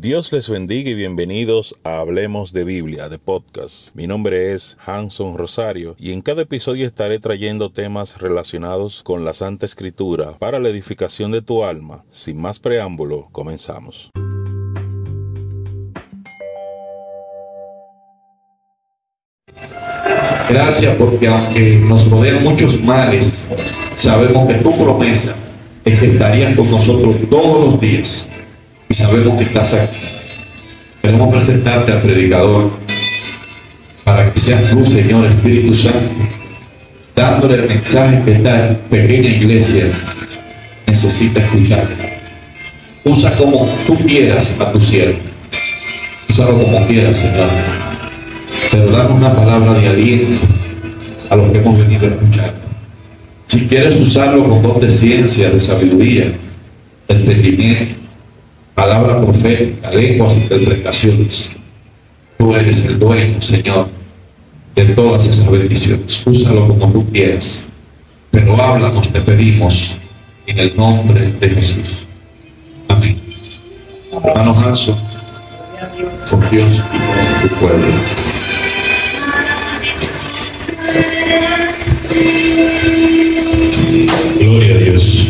Dios les bendiga y bienvenidos a Hablemos de Biblia, de podcast. Mi nombre es Hanson Rosario y en cada episodio estaré trayendo temas relacionados con la Santa Escritura para la edificación de tu alma. Sin más preámbulo, comenzamos. Gracias porque aunque nos rodean muchos males, sabemos que tu promesa es que estarías con nosotros todos los días y sabemos que estás aquí. Queremos presentarte al predicador para que seas tú, Señor Espíritu Santo, dándole el mensaje que esta pequeña iglesia necesita escuchar. Usa como tú quieras a tu siervo. Úsalo como quieras, Señor. Pero dame una palabra de aliento a lo que hemos venido a escuchar. Si quieres usarlo con don de ciencia, de sabiduría, de entendimiento, palabra profética, lenguas, interpretaciones. Tú eres el dueño, Señor, de todas esas bendiciones. Úsalo como tú quieras. Pero háblanos, te pedimos, en el nombre de Jesús. Amén. Hermano Hanson, por Dios y por tu pueblo. Gloria a Dios.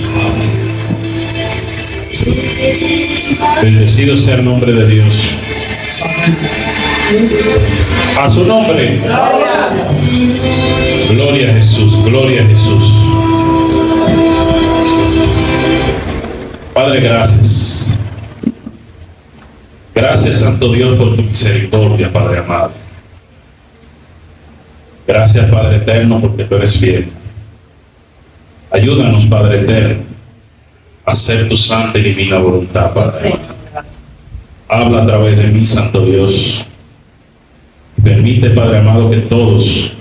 Bendecido sea el nombre de Dios. A su nombre. Gloria a Jesús, gloria a Jesús. Padre, gracias. Gracias, Santo Dios, por tu misericordia, Padre amado. Gracias, Padre eterno, porque tú eres fiel. Ayúdanos, Padre eterno, hacer tu santa y divina voluntad, Padre. Habla a través de mí, Santo Dios. Permite, Padre amado, que todos,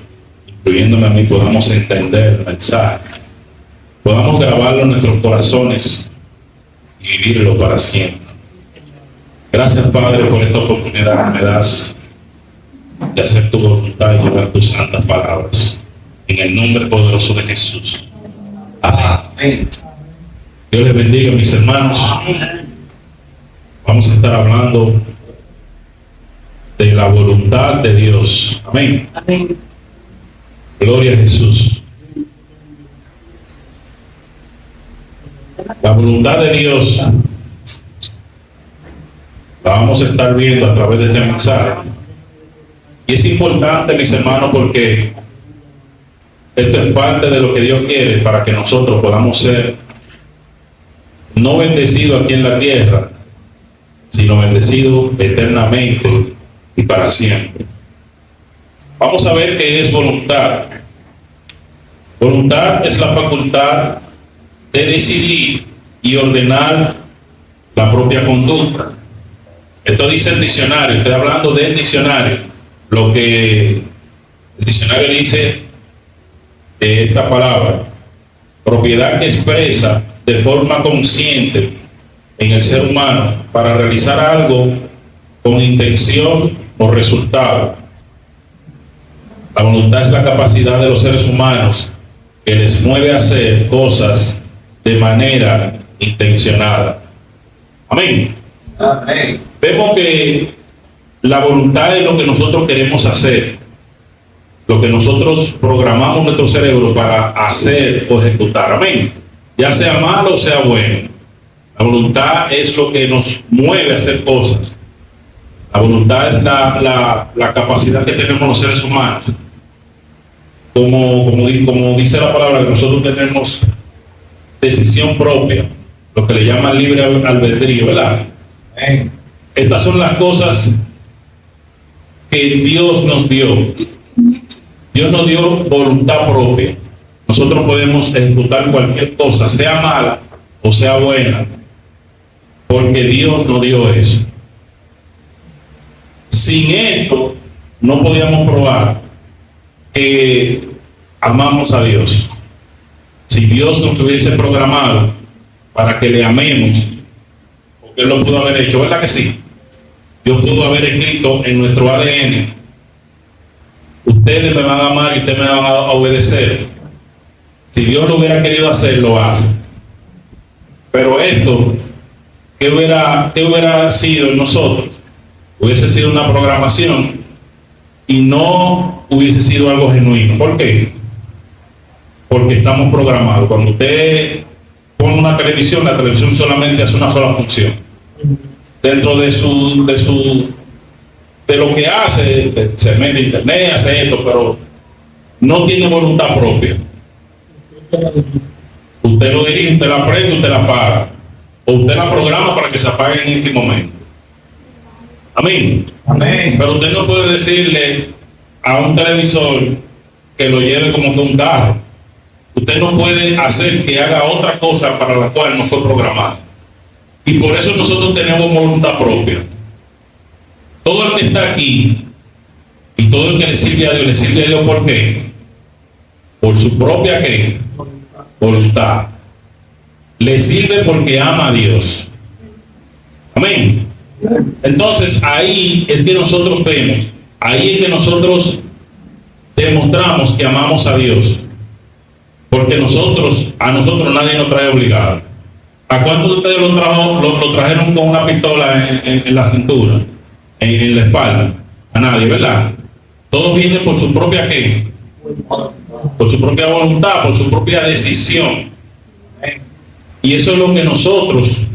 incluyéndome a mí, podamos entender el mensaje. Podamos grabarlo en nuestros corazones y vivirlo para siempre. Gracias, Padre, por esta oportunidad que me das de hacer tu voluntad y llevar tus santas palabras. En el nombre poderoso de Jesús. Amén. Dios les bendiga, mis hermanos. Vamos a estar hablando de la voluntad de Dios. Amén. Amén. Gloria a Jesús. La voluntad de Dios la vamos a estar viendo a través de este mensaje. Y es importante, mis hermanos, porque esto es parte de lo que Dios quiere para que nosotros podamos ser no bendecidos aquí en la tierra, sino bendecidos eternamente y para siempre. Vamos a ver qué es voluntad. Voluntad es la facultad de decidir y ordenar la propia conducta. Esto dice el diccionario, estoy hablando del diccionario. Lo que el diccionario dice de esta palabra, propiedad que expresa de forma consciente en el ser humano para realizar algo con intención o resultado. La voluntad es la capacidad de los seres humanos que les mueve a hacer cosas de manera intencionada. Amén. Amén. Vemos que la voluntad es lo que nosotros queremos hacer, lo que nosotros programamos nuestro cerebro para hacer o ejecutar. Amén. Ya sea malo o sea bueno. La voluntad es lo que nos mueve a hacer cosas. La voluntad es la, la- la capacidad que tenemos los seres humanos. Como, como, di- como dice la palabra, que nosotros tenemos decisión propia, lo que le llaman libre al- albedrío, ¿verdad? Estas son las cosas que Dios nos dio. Dios nos dio voluntad propia. Nosotros podemos ejecutar cualquier cosa, sea mala o sea buena, porque Dios nos dio eso. Sin esto, no podíamos probar que amamos a Dios. Si Dios nos hubiese programado para que le amemos, porque Él lo pudo haber hecho, ¿verdad que sí? Dios pudo haber escrito en nuestro ADN, ustedes me van a amar y ustedes me van a obedecer. Si Dios lo hubiera querido hacer, lo hace. Pero esto ¿qué hubiera, qué hubiera sido en nosotros? Hubiese sido una programación y no hubiese sido algo genuino. ¿Por qué? Porque estamos programados. Cuando usted pone una televisión, la televisión solamente hace una sola función. Dentro de su, de su, de lo que hace, se mete internet, hace esto, pero no tiene voluntad propia. Usted lo dirige, usted la prende, usted la apaga. O usted la programa para que se apague en este momento. Amén. Amén. Pero usted no puede decirle a un televisor que lo lleve como que un carro. Usted no puede hacer que haga otra cosa para la cual no fue programado. Y por eso nosotros tenemos voluntad propia. Todo el que está aquí y todo el que le sirve a Dios, le sirve a Dios por qué? Por su propia ¿qué? Voluntad. Le sirve porque ama a Dios. Amén. Entonces ahí es que nosotros vemos, ahí es que nosotros demostramos que amamos a Dios. Porque nosotros, a nosotros nadie nos trae obligado. ¿A cuántos de ustedes lo, trajo, lo, lo trajeron con una pistola en, en- la cintura, en, en la espalda? A nadie, ¿verdad? Todos vienen por su propia qué? Por su propia voluntad, por su propia decisión. Y eso es lo que nosotros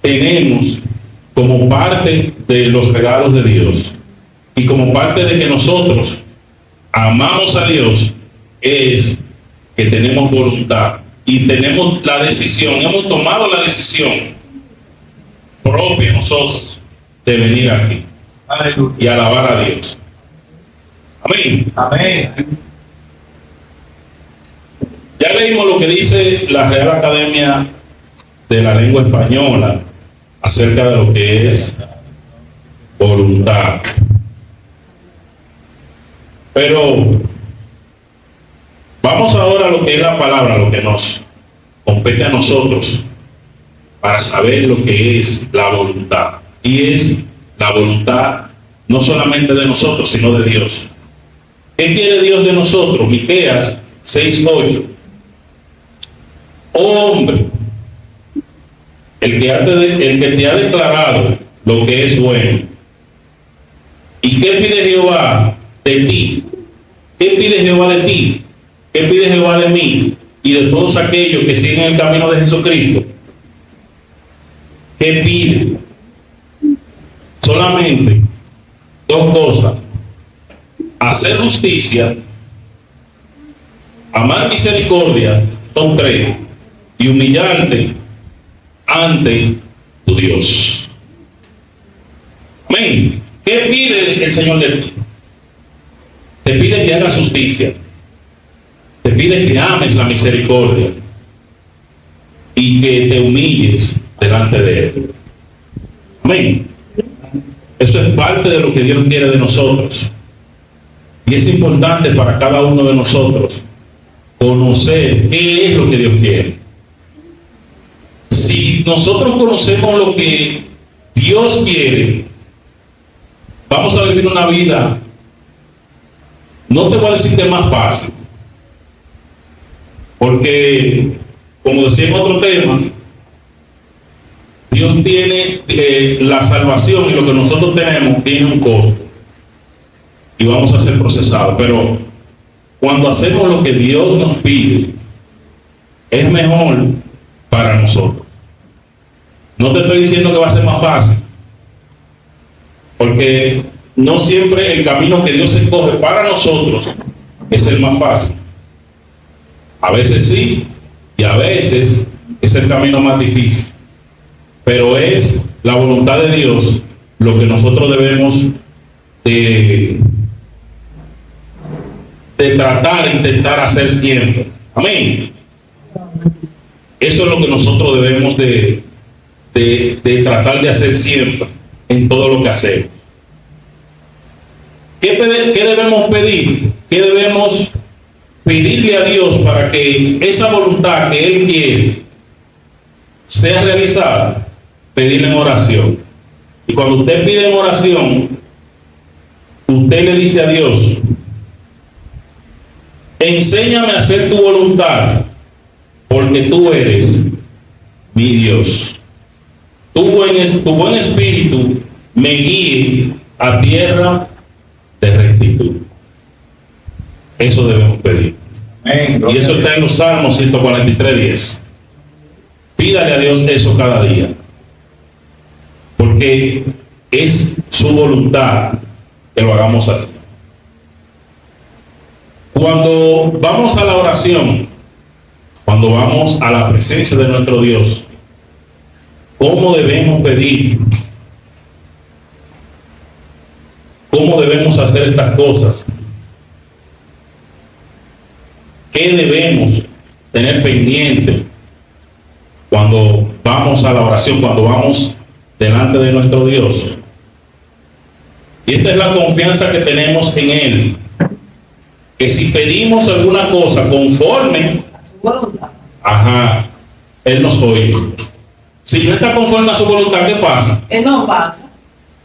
tenemos como parte de los regalos de Dios. Y como parte de que nosotros amamos a Dios, es que tenemos voluntad y tenemos la decisión, hemos tomado la decisión propia nosotros de venir aquí y alabar a Dios. Amén. Amén. Ya leímos lo que dice la Real Academia de la Lengua Española acerca de lo que es voluntad. Pero vamos ahora a lo que es la palabra, lo que nos compete a nosotros para saber lo que es la voluntad. Y es la voluntad no solamente de nosotros, sino de Dios. ¿Qué quiere Dios de nosotros? Miqueas 6:8. Oh hombre, el que, ha te- el que te ha declarado lo que es bueno. ¿Y qué pide Jehová de ti? ¿Qué pide Jehová de ti? ¿Qué pide Jehová de mí? Y de todos aquellos que siguen el camino de Jesucristo. ¿Qué pide? Solamente dos cosas. Hacer justicia, amar misericordia, son tres, y humillarte ante tu Dios. Amén. ¿Qué pide el Señor de ti? Te pide que hagas justicia. Te pide que ames la misericordia y que te humilles delante de Él. Amén. Eso es parte de lo que Dios quiere de nosotros. Y es importante para cada uno de nosotros conocer qué es lo que Dios quiere. Si nosotros conocemos lo que Dios quiere, vamos a vivir una vida, no te voy a decir que más fácil, porque, como decía en otro tema, Dios tiene eh, la salvación y lo que nosotros tenemos tiene un costo y vamos a ser procesados. Pero cuando hacemos lo que Dios nos pide, es mejor para nosotros. No te estoy diciendo que va a ser más fácil, porque no siempre el camino que Dios escoge para nosotros es el más fácil. A veces sí, y a veces es el camino más difícil. Pero es la voluntad de Dios lo que nosotros debemos de, de tratar, intentar hacer siempre. Amén. Eso es lo que nosotros debemos de, de, de tratar de hacer siempre en todo lo que hacemos. ¿Qué, qué debemos pedir? ¿Qué debemos pedirle a Dios para que esa voluntad que Él quiere sea realizada? Pedirle en oración. Y cuando usted pide en oración, usted le dice a Dios, enséñame a hacer tu voluntad, porque tú eres mi Dios. tu buen, tu buen espíritu me guíe a tierra de rectitud. Eso debemos pedir. Y eso está en los Salmos 143, 10. Pídale a Dios eso cada día. Porque es su voluntad que lo hagamos así. Cuando vamos a la oración, cuando vamos a la presencia de nuestro Dios, ¿cómo debemos pedir? ¿Cómo debemos hacer estas cosas? ¿Qué debemos tener pendiente cuando vamos a la oración, cuando vamos delante de nuestro Dios? Y esta es la confianza que tenemos en Él. Que si pedimos alguna cosa conforme, a su voluntad. ajá, Él nos oye. Si no está conforme a su voluntad, ¿qué pasa? Él no pasa.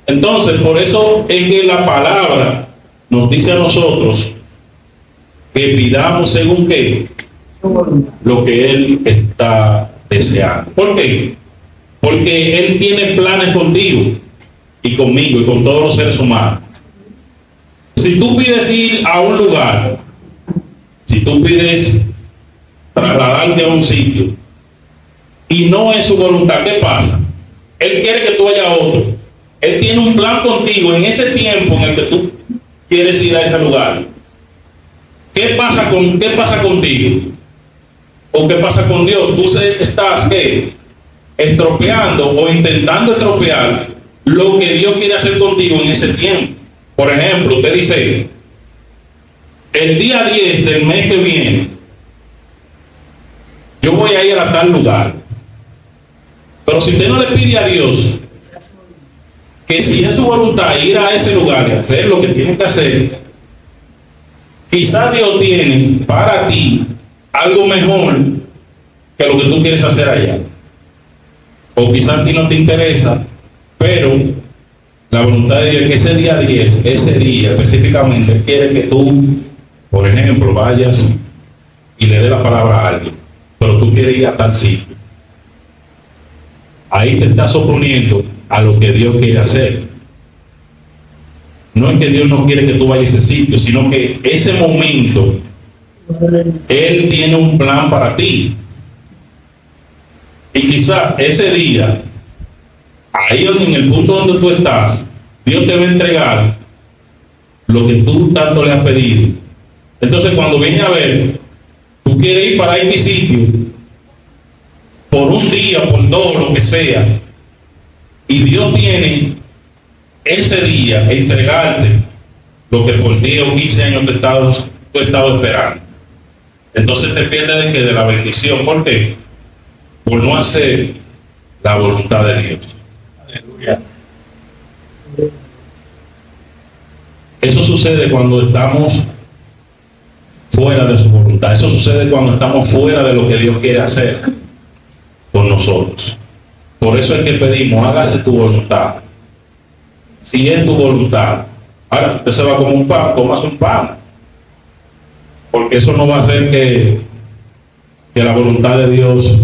Entonces, por eso es que la palabra nos dice a nosotros que pidamos según qué, lo que Él está deseando. ¿Por qué? Porque Él tiene planes contigo y conmigo y con todos los seres humanos. Si tú pides ir a un lugar, si tú pides trasladarte a un sitio y no es su voluntad, ¿qué pasa? Él quiere que tú vayas a otro. Él tiene un plan contigo en ese tiempo en el que tú quieres ir a ese lugar. ¿Qué pasa, con, qué pasa contigo? ¿O qué pasa con Dios? Tú estás ¿qué? estropeando o intentando estropear lo que Dios quiere hacer contigo en ese tiempo. Por ejemplo, usted dice, el día 10 del mes que viene, yo voy a ir a tal lugar. Pero si usted no le pide a Dios que si es su voluntad ir a ese lugar y hacer lo que tiene que hacer, quizás Dios tiene para ti algo mejor que lo que tú quieres hacer allá. O quizás a ti no te interesa, pero la voluntad de Dios es que ese día 10, ese día específicamente, quiere que tú, por ejemplo, vayas y le dé la palabra a alguien, pero tú quieres ir a tal sitio. Ahí te estás oponiendo a lo que Dios quiere hacer. No es que Dios no quiere que tú vayas a ese sitio, sino que ese momento Él tiene un plan para ti. Y quizás ese día, ahí en el punto donde tú estás, Dios te va a entregar lo que tú tanto le has pedido. Entonces cuando viene a ver, tú quieres ir para X sitio, por un día, por dos, lo que sea, y Dios tiene ese día entregarte lo que por 10 o 15 años te estabas, tú esperando. Entonces te pierdes de que de la bendición. ¿Por qué? Por no hacer la voluntad de Dios. Eso sucede cuando estamos fuera de su voluntad. Eso sucede cuando estamos fuera de lo que Dios quiere hacer por nosotros. Por eso es que pedimos, hágase tu voluntad. Si es tu voluntad. Ahora, se va como un pan, tomas un pan. Porque eso no va a hacer que, que la voluntad de Dios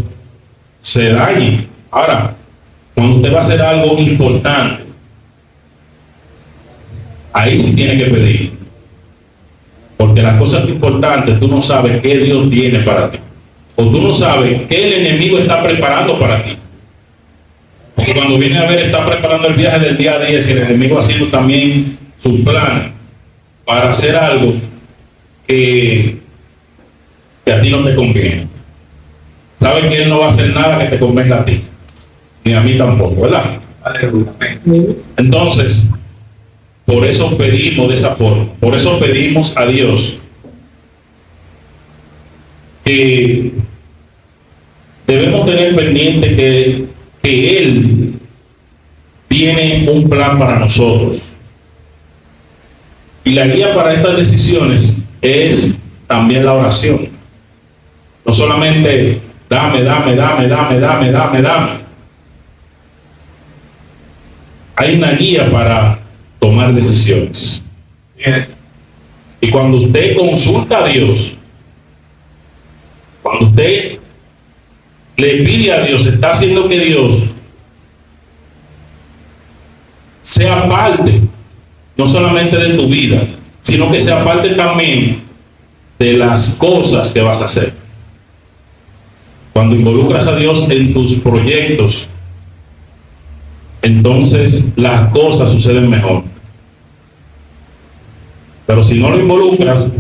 se dañe. Ahora, cuando usted va a hacer algo importante, ahí sí tiene que pedir. Porque las cosas importantes tú no sabes qué Dios tiene para ti. O tú no sabes qué el enemigo está preparando para ti. Porque cuando viene a ver, está preparando el viaje del día 10 y el enemigo haciendo también sus planes para hacer algo que, que a ti no te conviene. Sabes que él no va a hacer nada que te convenga a ti, ni a mí tampoco, ¿verdad? Entonces, por eso pedimos de esa forma, por eso pedimos a Dios que debemos tener pendiente que, que Él tiene un plan para nosotros. Y la guía para estas decisiones es también la oración. No solamente dame, dame, dame, dame, dame, dame, dame. Hay una guía para tomar decisiones. Y cuando usted consulta a Dios, cuando usted le pide a Dios, está haciendo que Dios sea parte no solamente de tu vida, sino que sea parte también de las cosas que vas a hacer. Cuando involucras a Dios en tus proyectos, entonces las cosas suceden mejor. Pero si no lo involucras,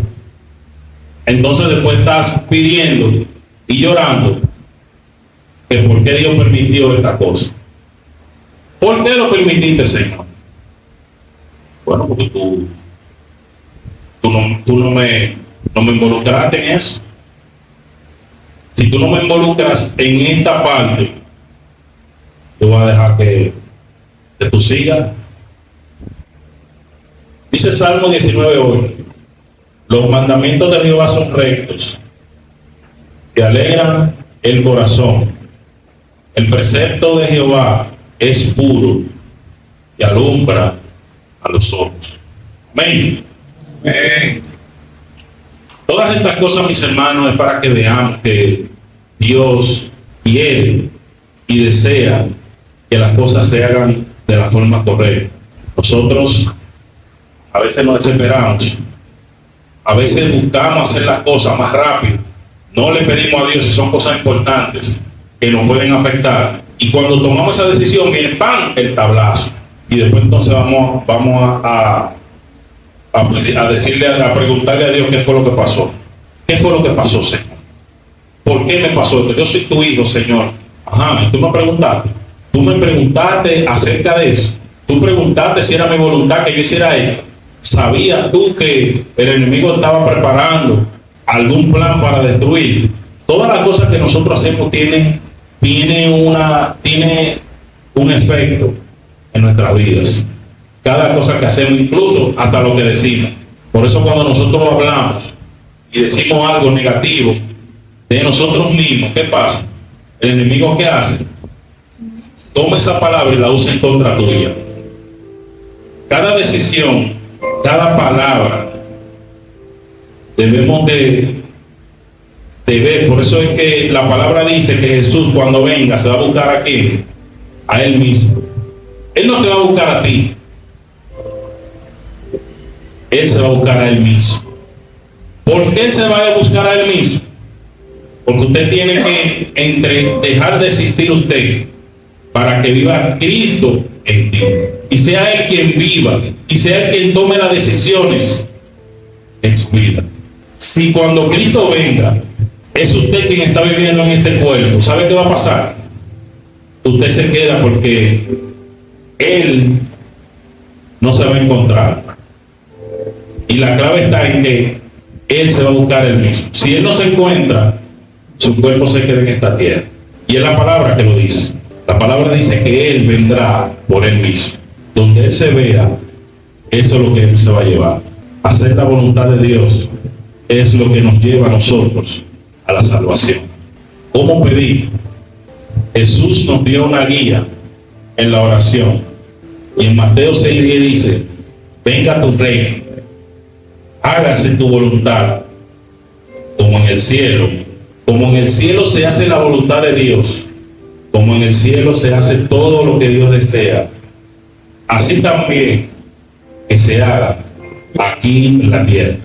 entonces después estás pidiendo y llorando que por qué Dios permitió esta cosa. ¿Por qué lo permitiste, Señor? Bueno, porque tú, tú, no, tú no, me, no me involucraste en eso. Si tú no me involucras en esta parte, yo voy a dejar que, que tú sigas. Dice Salmo 19.8, los mandamientos de Jehová son rectos, que alegran el corazón. El precepto de Jehová es puro y alumbra a los ojos. Amén. Amén. Todas estas cosas, mis hermanos, es para que veamos que Dios quiere y desea que las cosas se hagan de la forma correcta. Nosotros a veces nos desesperamos, a veces buscamos hacer las cosas más rápido. No le pedimos a Dios si son cosas importantes que nos pueden afectar. Y cuando tomamos esa decisión, viene pan el tablazo. Y después entonces vamos, vamos a, a, a decirle, a preguntarle a Dios qué fue lo que pasó. ¿Qué fue lo que pasó, Señor? ¿Por qué me pasó esto? Yo soy tu hijo, Señor. Ajá, y tú me preguntaste. Tú me preguntaste acerca de eso. Tú preguntaste si era mi voluntad que yo hiciera esto. ¿Sabías tú que el enemigo estaba preparando algún plan para destruir? Todas las cosas que nosotros hacemos una, tiene un efecto en nuestras vidas. Cada cosa que hacemos, incluso hasta lo que decimos. Por eso cuando nosotros hablamos y decimos algo negativo de nosotros mismos, ¿qué pasa? El enemigo que hace, toma esa palabra y la usa en contra tuya. Cada decisión, cada palabra, debemos de, de ver. Por eso es que la palabra dice que Jesús cuando venga se va a buscar a quién? A Él mismo. Él no te va a buscar a ti. Él se va a buscar a Él mismo. ¿Por qué se va a buscar a Él mismo? Porque usted tiene que entre, dejar de existir usted para que viva Cristo en ti. Y sea Él quien viva. Y sea Él quien tome las decisiones en su vida. Si cuando Cristo venga, es usted quien está viviendo en este cuerpo, ¿sabe qué va a pasar? Usted se queda porque Él no se va a encontrar. Y la clave está en que Él se va a buscar Él mismo. Si Él no se encuentra, su cuerpo se queda en esta tierra. Y es la palabra que lo dice. La palabra dice que Él vendrá por Él mismo. Donde Él se vea, eso es lo que Él se va a llevar. Hacer la voluntad de Dios es lo que nos lleva a nosotros a la salvación. ¿Cómo pedir? Jesús nos dio una guía en la oración. Y en Mateo 6.10 dice, venga tu reino, hágase tu voluntad, como en el cielo. Como en el cielo se hace la voluntad de Dios, como en el cielo se hace todo lo que Dios desea, así también que se haga aquí en la tierra.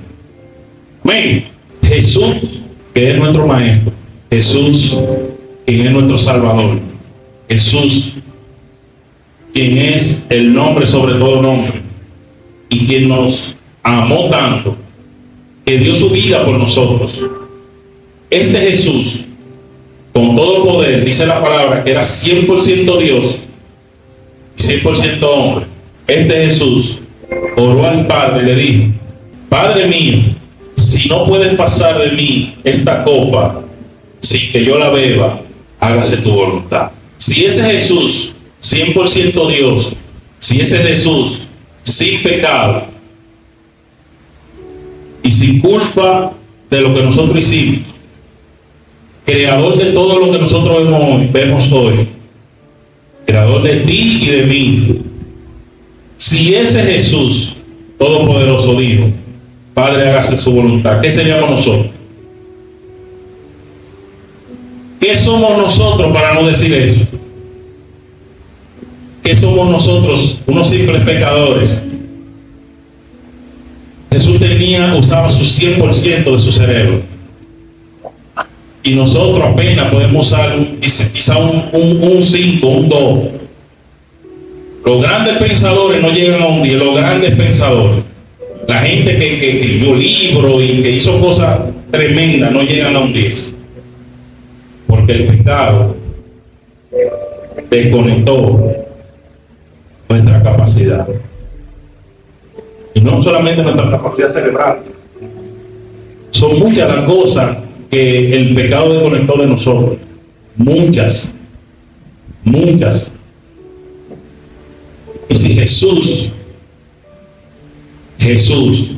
Amén. Jesús, que es nuestro Maestro, Jesús, quien es nuestro Salvador, Jesús, quien es el nombre sobre todo nombre, y quien nos amó tanto, que dio su vida por nosotros. Este Jesús, con todo poder, dice la palabra, que era 100% Dios y 100% hombre. Este Jesús oró al Padre y le dijo, Padre mío, si no puedes pasar de mí esta copa sin que yo la beba, hágase tu voluntad. Si ese Jesús, 100% Dios, si ese Jesús, sin pecado y sin culpa de lo que nosotros hicimos, creador de todo lo que nosotros vemos hoy, vemos hoy, creador de ti y de mí, si ese Jesús Todopoderoso dijo, Padre, hágase su voluntad, ¿qué seríamos nosotros? ¿Qué somos nosotros para no decir eso? que somos nosotros, unos simples pecadores. Jesús tenía, usaba su 100% de su cerebro. Y nosotros apenas podemos usar quizá un 5, un 2. Los grandes pensadores no llegan a un 10, los grandes pensadores. La gente que, que escribió libros y que hizo cosas tremendas no llegan a un 10. Porque el pecado desconectó nuestra capacidad. Y no solamente nuestra capacidad cerebral. Son muchas las cosas que el pecado desconectó de nosotros. Muchas. Muchas. Y si Jesús, Jesús,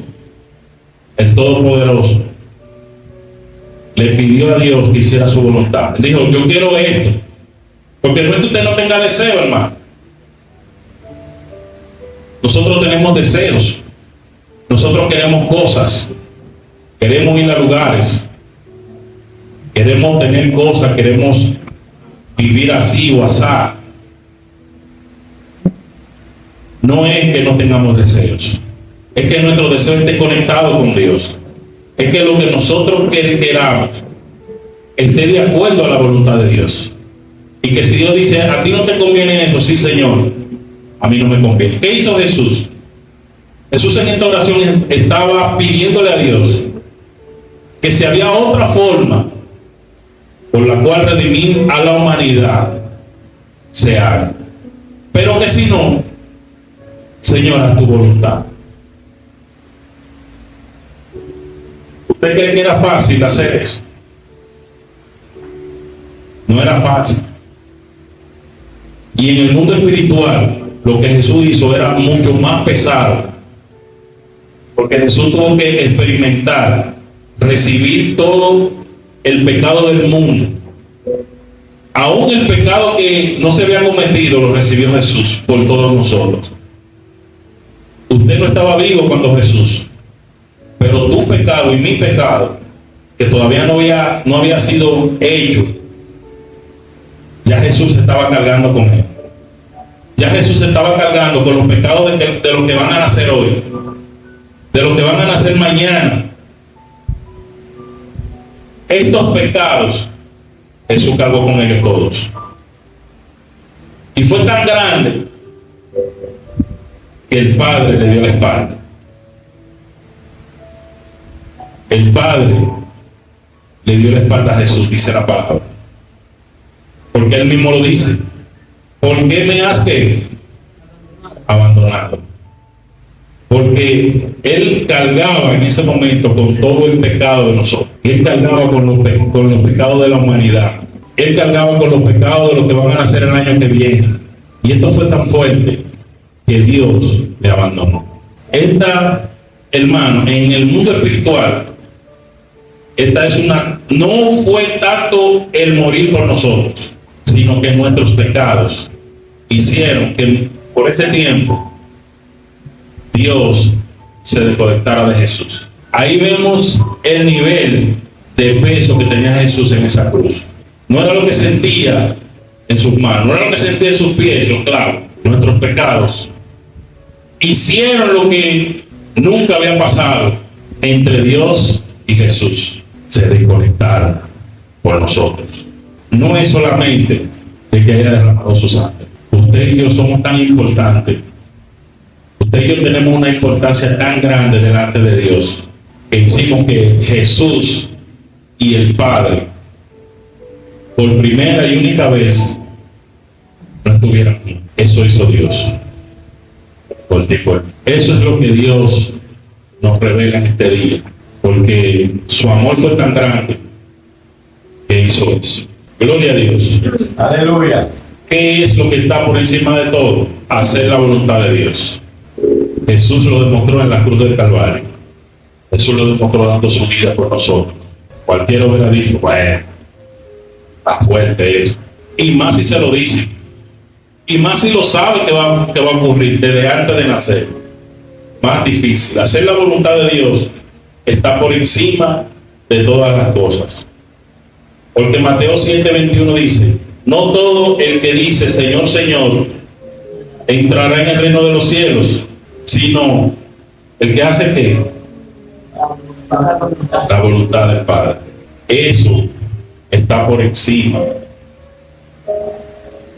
el Todopoderoso, le pidió a Dios que hiciera su voluntad. Dijo, yo quiero esto. Porque no es que usted no tenga deseo, hermano. Nosotros tenemos deseos. Nosotros queremos cosas. Queremos ir a lugares. Queremos tener cosas. Queremos vivir así o así. No es que no tengamos deseos. Es que nuestro deseo esté conectado con Dios. Es que lo que nosotros queramos esté de acuerdo a la voluntad de Dios. Y que si Dios dice, a ti no te conviene eso, sí Señor, a mí no me conviene. ¿Qué hizo Jesús? Jesús en esta oración estaba pidiéndole a Dios que si había otra forma por la cual redimir a la humanidad, se haga. Pero que si no, Señor, a tu voluntad. ¿Usted cree que era fácil hacer eso? No era fácil. Y en el mundo espiritual, lo que Jesús hizo era mucho más pesado. Porque Jesús tuvo que experimentar, recibir todo el pecado del mundo. Aún el pecado que no se había cometido lo recibió Jesús por todos nosotros. Usted no estaba vivo cuando Jesús, pero tu pecado y mi pecado, que todavía no había, no había sido hecho, ya Jesús estaba cargando con él. Ya Jesús estaba cargando con los pecados de, de los que van a nacer hoy, de los que van a nacer mañana. Estos pecados, Jesús cargó con ellos todos. Y fue tan grande que el Padre le dio la espalda. El Padre le dio la espalda a Jesús, dice la palabra. Porque él mismo lo dice. ¿Por qué me has que abandonado? Porque él cargaba en ese momento con todo el pecado de nosotros. Él cargaba con los, con los pecados de la humanidad. Él cargaba con los pecados de los que van a nacer el año que viene. Y esto fue tan fuerte que Dios le abandonó. Esta, hermano, en el mundo espiritual, esta es una, no fue tanto el morir por nosotros, sino que nuestros pecados hicieron que por ese tiempo Dios se desconectara de Jesús. Ahí vemos el nivel de peso que tenía Jesús en esa cruz. No era lo que sentía en sus manos, no era lo que sentía en sus pies, claro, nuestros pecados hicieron lo que nunca había pasado entre Dios y Jesús. Se desconectaron por nosotros. No es solamente de que haya derramado su sangre. Usted y yo somos tan importantes. Usted y yo tenemos una importancia tan grande delante de Dios que hicimos que Jesús y el Padre, por primera y única vez, no estuvieran aquí. Eso hizo Dios. Por ti, Eso es lo que Dios nos revela en este día. Porque su amor fue tan grande que hizo eso. Gloria a Dios. Aleluya. ¿Qué es lo que está por encima de todo? Hacer la voluntad de Dios. Jesús lo demostró en la cruz del Calvario. Jesús lo demostró dando su vida por nosotros. Cualquiera hubiera dicho, bueno, está fuerte eso. Y más si se lo dice. Y más si lo sabe que va, que va a ocurrir desde antes de nacer. Más difícil. Hacer la voluntad de Dios está por encima de todas las cosas. Porque Mateo 7:21 dice, no todo el que dice Señor, Señor, entrará en el reino de los cielos, sino el que hace qué? La voluntad del Padre. Eso está por encima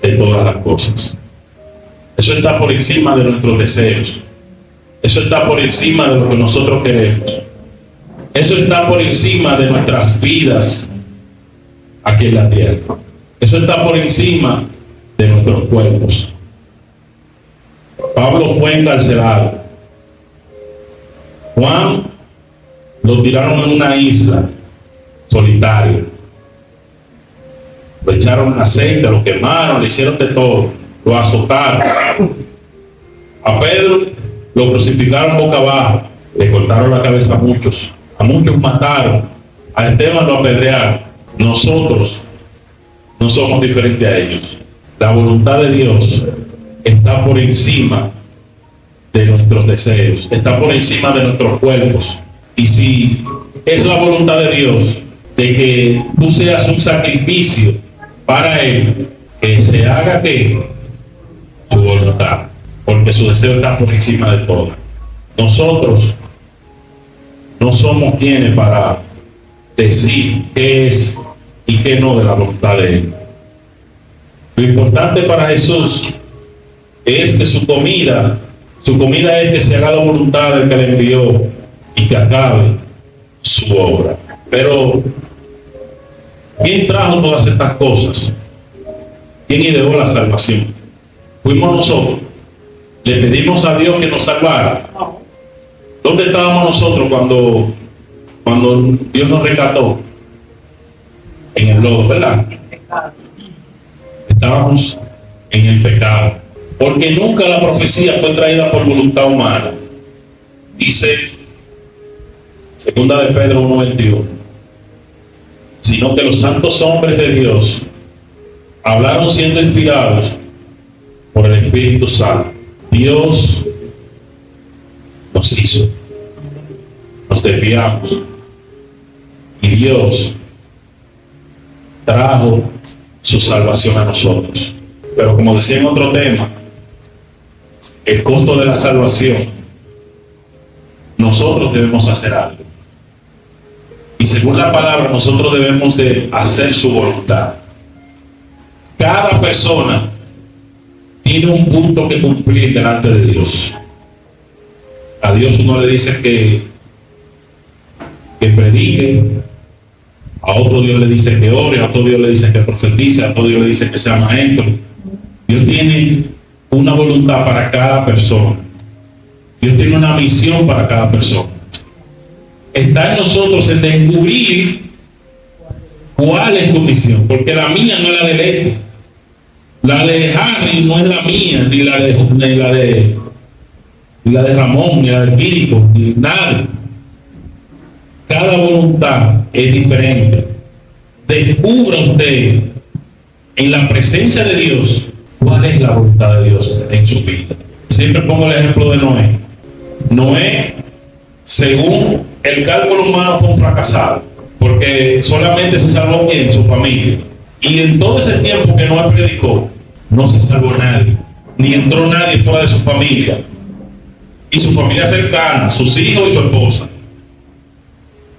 de todas las cosas. Eso está por encima de nuestros deseos. Eso está por encima de lo que nosotros queremos. Eso está por encima de nuestras vidas aquí en la tierra. Eso está por encima de nuestros cuerpos. Pablo fue encarcelado. Juan lo tiraron en una isla solitaria. Lo echaron aceite, lo quemaron, le hicieron de todo, lo azotaron. A Pedro lo crucificaron boca abajo, le cortaron la cabeza a muchos, a muchos mataron, a Esteban lo apedrearon. Nosotros no somos diferentes a ellos. La voluntad de Dios está por encima de nuestros deseos, está por encima de nuestros cuerpos. Y si es la voluntad de Dios de que tú seas un sacrificio para Él, que se haga que su voluntad, porque su deseo está por encima de todo. Nosotros no somos quienes para decir qué es y qué no de la voluntad de Él. Lo importante para Jesús es que su comida, su comida es que se haga la voluntad del que le envió y que acabe su obra. Pero, ¿quién trajo todas estas cosas? ¿Quién ideó la salvación? Fuimos nosotros. Le pedimos a Dios que nos salvara. ¿Dónde estábamos nosotros cuando, cuando Dios nos rescató? En el lodo, ¿verdad? Estábamos en el pecado. Porque nunca la profecía fue traída por voluntad humana. Dice Segunda de Pedro 1.21. Sino que los santos hombres de Dios hablaron siendo inspirados por el Espíritu Santo. Dios nos hizo, nos desviamos y Dios trajo su salvación a nosotros. Pero como decía en otro tema, el costo de la salvación, nosotros debemos hacer algo. Según la palabra, nosotros debemos de hacer su voluntad. Cada persona tiene un punto que cumplir delante de Dios. A Dios uno le dice que, que predique, a otro Dios le dice que ore, a otro Dios le dice que profetice, a otro Dios le dice que sea maestro. Dios tiene una voluntad para cada persona. Dios tiene una misión para cada persona. Está en nosotros en descubrir cuál es tu misión, porque la mía no es la de Leti. La de Harry no es la mía, ni la de, ni la de, la de Ramón, ni la de Quirico, ni nadie. Cada voluntad es diferente. Descubra usted en la presencia de Dios cuál es la voluntad de Dios en su vida. Siempre pongo el ejemplo de Noé. Noé, según el cálculo humano, fue un fracasado, porque solamente se salvó quien, su familia. Y en todo ese tiempo que Noé predicó, no se salvó nadie, ni entró nadie fuera de su familia. Y su familia cercana, sus hijos y su esposa.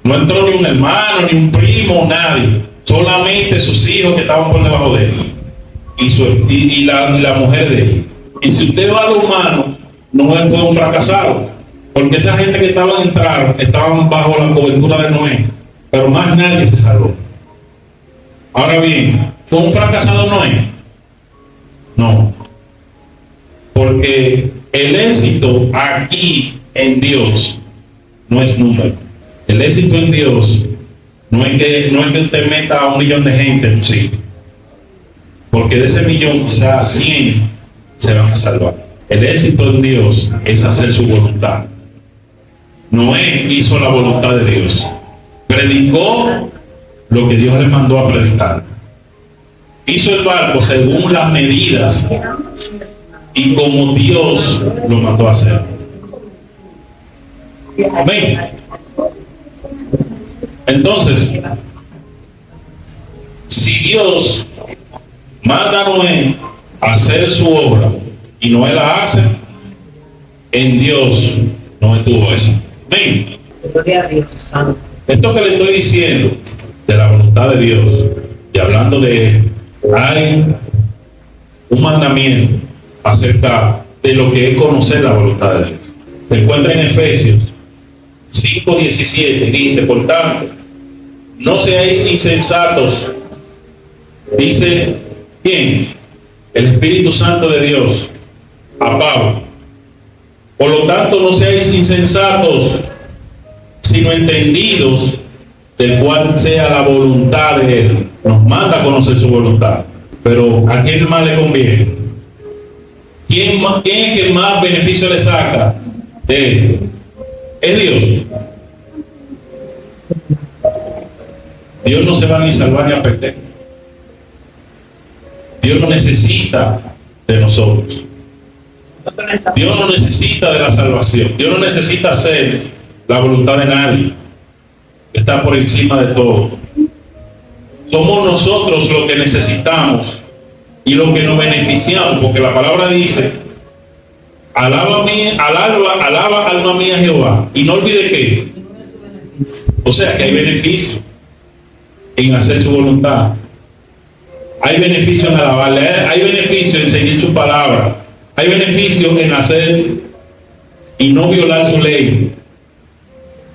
No entró ni un hermano, ni un primo, nadie. Solamente sus hijos que estaban por debajo de él. Y, su, y, y la, la mujer de él. Y si usted va a lo humano, Noé fue un fracasado. Porque esa gente que estaban entraron estaban bajo la cobertura de Noé. Pero más nadie se salvó. Ahora bien, ¿fue un fracasado Noé? No. Porque el éxito aquí en Dios no es número. El éxito en Dios no es que, no es que usted meta a un millón de gente en un sitio. Porque de ese millón quizás 100 se van a salvar. El éxito en Dios es hacer su voluntad. Noé hizo la voluntad de Dios. Predicó lo que Dios le mandó a predicar. Hizo el barco según las medidas y como Dios lo mandó a hacer. Amén. Entonces, si Dios manda a Noé a hacer su obra y Noé la hace, en Dios no estuvo eso. Santo. Esto que le estoy diciendo de la voluntad de Dios y hablando de esto, hay un mandamiento acerca de lo que es conocer la voluntad de Dios. Se encuentra en Efesios 5:17, dice, por tanto, no seáis insensatos, dice, ¿quién? El Espíritu Santo de Dios, a Pablo. Por lo tanto, no seáis insensatos, sino entendidos del cual sea la voluntad de Él. Nos manda a conocer su voluntad. Pero ¿a quién más le conviene? ¿Quién, más- quién es que más beneficio le saca de Él? Es Dios. Dios no se va ni a salvar ni a perder. Dios no necesita de nosotros. Dios no necesita de la salvación. Dios no necesita hacer la voluntad de nadie. Está por encima de todo. Somos nosotros los que necesitamos y los que nos beneficiamos, porque la palabra dice, alaba, mí, alaba, alaba alma mía Jehová. Y no olvide que, o sea que hay beneficio en hacer su voluntad. Hay beneficio en alabarle, hay beneficio en seguir su palabra, hay beneficio en hacer y no violar su ley.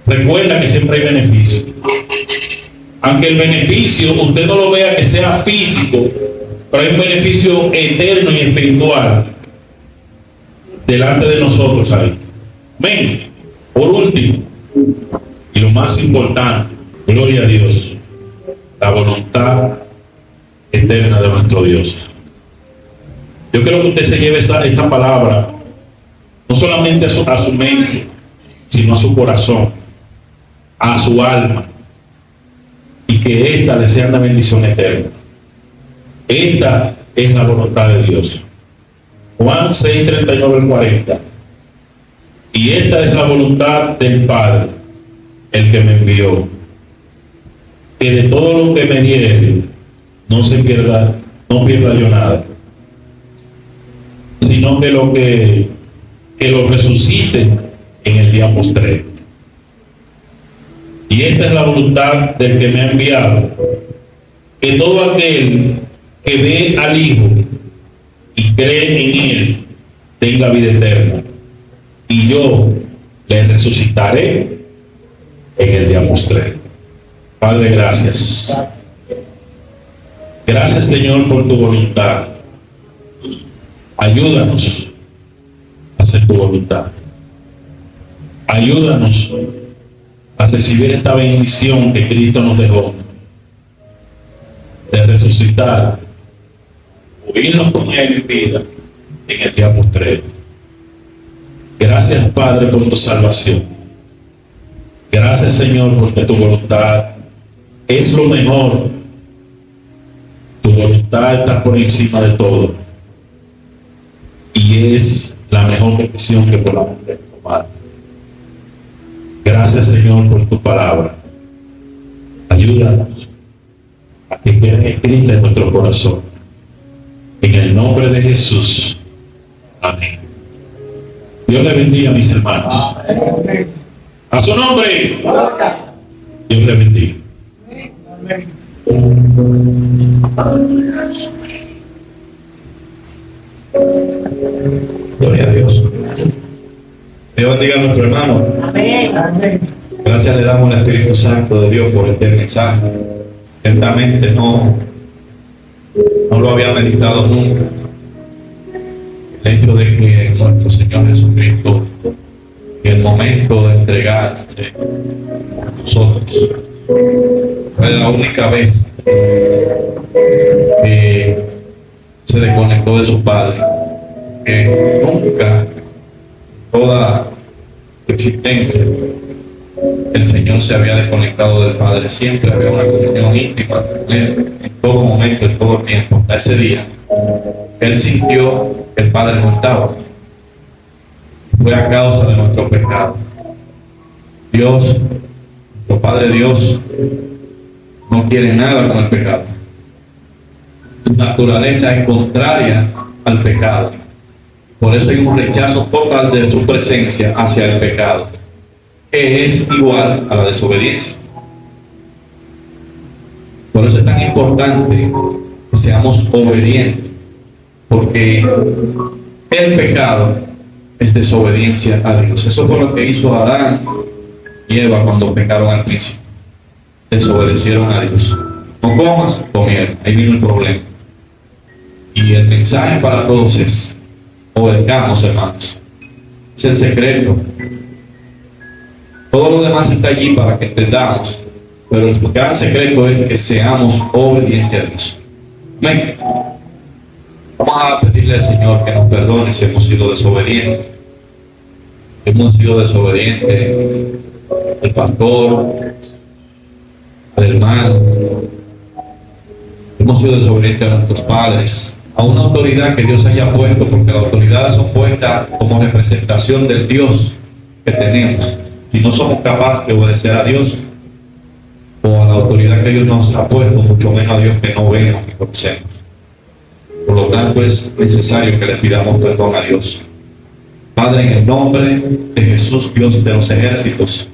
Recuerda que siempre hay beneficio. Aunque el beneficio usted no lo vea que sea físico, pero hay un beneficio eterno y espiritual delante de nosotros ahí. Ven, por último, y lo más importante, gloria a Dios, la voluntad eterna de nuestro Dios. Yo creo que usted se lleve esa, esa palabra no solamente a su, mente, sino a su corazón, a su alma, y que esta le sea una bendición eterna. Esta es la voluntad de Dios. Juan 6, 39 al 40. Y esta es la voluntad del Padre, el que me envió. Que de todo lo que me diere, no se pierda, no pierda yo nada. Sino que lo que, que lo resucite en el día postrero. Y esta es la voluntad del que me ha enviado. Que todo aquel que ve al Hijo y cree en Él tenga vida eterna. Y yo le resucitaré en el día postrero. Padre, gracias. Gracias, Señor, por tu voluntad. Ayúdanos a hacer tu voluntad. Ayúdanos a recibir esta bendición que Cristo nos dejó de resucitar, unirnos con Él en vida en el día postrero. Gracias, Padre, por tu salvación. Gracias, Señor, porque tu voluntad es lo mejor. Tu voluntad está por encima de todo. Y es la mejor decisión que podamos tomar. Gracias, Señor, por tu palabra. Ayúdanos a que queden escritas en nuestro corazón. En el nombre de Jesús. Amén. Dios le bendiga, mis hermanos. A su nombre. Dios le bendiga. Gloria a Dios. Dios bendiga a nuestro hermano. Amén. Gracias le damos al Espíritu Santo de Dios por este mensaje. Ciertamente no, no lo había meditado nunca. El hecho de que nuestro Señor Jesucristo, en el momento de entregarse a nosotros, fue la única vez que se desconectó de su Padre, que nunca toda su existencia el Señor se había desconectado del Padre, siempre había una comunión íntima en todo momento, en todo tiempo. Hasta ese día, Él sintió el Padre no estaba. Fue a causa de nuestro pecado. Dios, nuestro Padre Dios, no quiere nada con el pecado. Su naturaleza es contraria al pecado. Por eso hay un rechazo total de su presencia hacia el pecado, que es igual a la desobediencia. Por eso es tan importante que seamos obedientes, porque el pecado es desobediencia a Dios. Eso fue lo que hizo Adán y Eva cuando pecaron al principio. Desobedecieron a Dios. No comas, comieron. Ahí vino el problema. Y el mensaje para todos es, obedecamos hermanos. Es el secreto. Todo lo demás está allí para que entendamos. Pero el gran secreto es que seamos obedientes a Dios. Amén. Vamos a pedirle al Señor que nos perdone si hemos sido desobedientes. Hemos sido desobedientes al pastor, al hermano. Hemos sido desobedientes a nuestros padres, a una autoridad que Dios haya puesto, porque las autoridades son puestas como representación del Dios que tenemos. Si no somos capaces de obedecer a Dios o a la autoridad que Dios nos ha puesto, mucho menos a Dios que no vemos ni conocemos. Por lo tanto, es necesario que le pidamos perdón a Dios. Padre, en el nombre de Jesús, Dios de los ejércitos,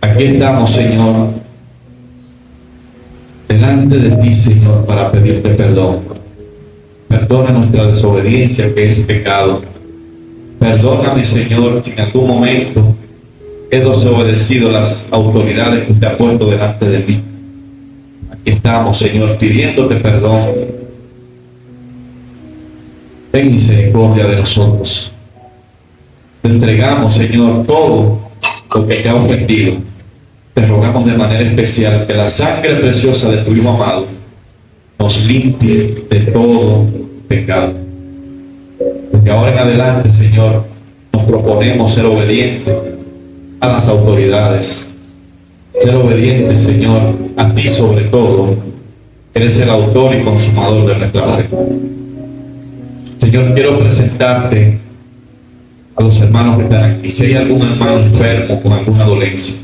aquí estamos, Señor, delante de ti, Señor, para pedirte perdón. Perdona nuestra desobediencia, que es pecado. Perdóname, Señor, si en algún momento he desobedecido las autoridades que usted ha puesto delante de mí. Aquí estamos, Señor, pidiéndote perdón. Ten misericordia de nosotros. Te entregamos, Señor, todo lo que te ha ofendido. Te rogamos de manera especial que la sangre preciosa de tu Hijo amado nos limpie de todo pecado. Desde ahora en adelante, Señor, nos proponemos ser obedientes a las autoridades. Ser obedientes, Señor, a ti sobre todo. Eres el autor y consumador de nuestra fe. Señor, quiero presentarte a los hermanos que están aquí. Si hay algún hermano enfermo con alguna dolencia,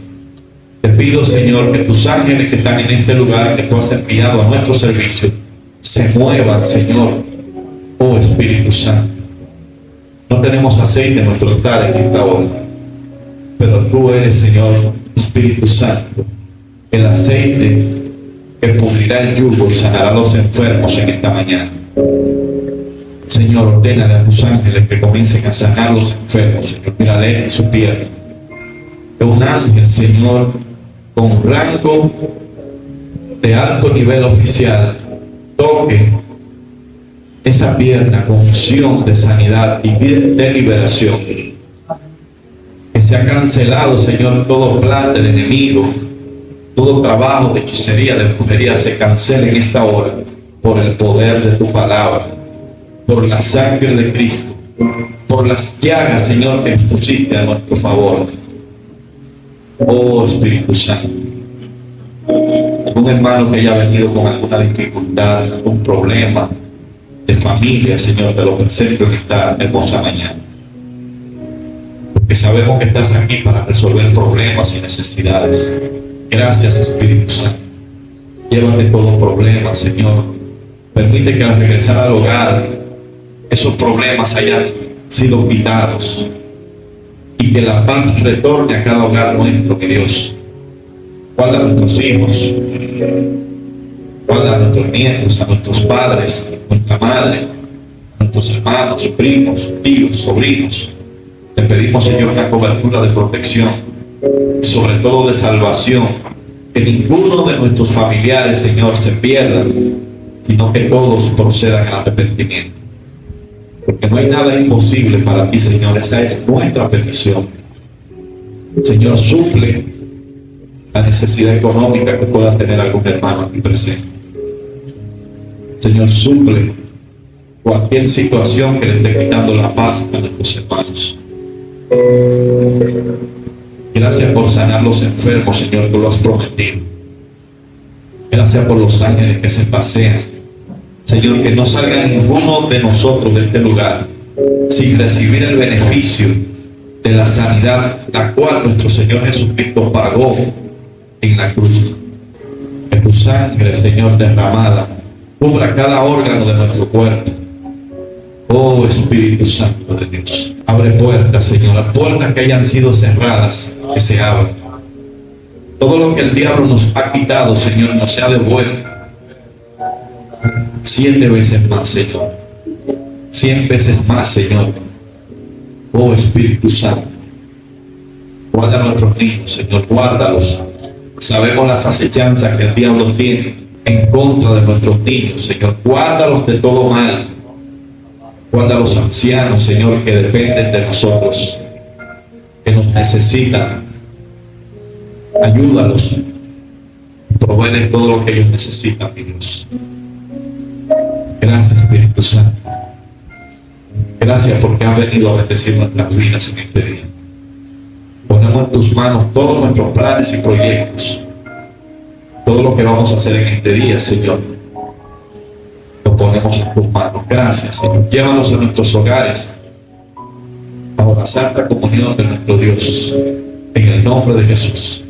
te pido, Señor, que tus ángeles que están en este lugar, que tú has enviado a nuestro servicio, se muevan, Señor, oh Espíritu Santo. No tenemos aceite en nuestro altar en esta hora, pero tú eres, Señor, Espíritu Santo, el aceite que pudrirá el yugo y sanará a los enfermos en esta mañana. Señor, ordena a tus ángeles que comiencen a sanar a los enfermos, Señor. Mírale en su pierna. Que un ángel, Señor, con rango de alto nivel oficial, toque esa pierna con unción de sanidad y de liberación. Que se ha cancelado, Señor, todo plan del enemigo, todo trabajo de hechicería, de brujería, se cancela en esta hora por el poder de tu palabra por la sangre de Cristo, por las llagas, Señor, que pusiste a nuestro favor. Oh Espíritu Santo. Un hermano que haya venido con alguna dificultad, algún problema de familia, Señor, te lo presento en esta hermosa mañana. Porque sabemos que estás aquí para resolver problemas y necesidades. Gracias, Espíritu Santo. Llévate todo problema, Señor. Permite que al regresar al hogar esos problemas hayan sido quitados y que la paz retorne a cada hogar nuestro, que Dios guarda a nuestros hijos, guarda a nuestros nietos, a nuestros padres, a nuestra madre, a nuestros hermanos, primos, tíos, sobrinos. Le pedimos, Señor, una cobertura de protección, sobre todo de salvación, que ninguno de nuestros familiares, Señor, se pierda, sino que todos procedan al arrepentimiento. Porque no hay nada imposible para ti, Señor. Esa es nuestra petición. Señor, suple la necesidad económica que pueda tener algún hermano aquí presente. Señor, suple cualquier situación que le esté quitando la paz a nuestros hermanos. Gracias por sanar los enfermos, Señor, que lo has prometido. Gracias por los ángeles que se pasean Señor, que no salga ninguno de nosotros de este lugar sin recibir el beneficio de la sanidad, la cual nuestro Señor Jesucristo pagó en la cruz. Que tu sangre, Señor, derramada, cubra cada órgano de nuestro cuerpo. Oh Espíritu Santo de Dios, abre puertas, Señor, puertas que hayan sido cerradas, que se abran. Todo lo que el diablo nos ha quitado, Señor, nos sea devuelto. Siete veces más, Señor. Cien veces más, Señor. Oh Espíritu Santo. Guarda a nuestros niños, Señor, guárdalos. Sabemos las acechanzas que el diablo tiene en contra de nuestros niños, Señor. Guárdalos de todo mal. Guarda los ancianos, Señor, que dependen de nosotros, que nos necesitan. Ayúdalos. Proveerles todo lo que ellos necesitan, mi Dios. Gracias, Espíritu Santo. Gracias porque has venido a bendecir nuestras vidas en este día. Ponemos en tus manos todos nuestros planes y proyectos. Todo lo que vamos a hacer en este día, Señor. Lo ponemos en tus manos. Gracias, Señor. Llévanos a nuestros hogares a la santa comunión de nuestro Dios. En el nombre de Jesús.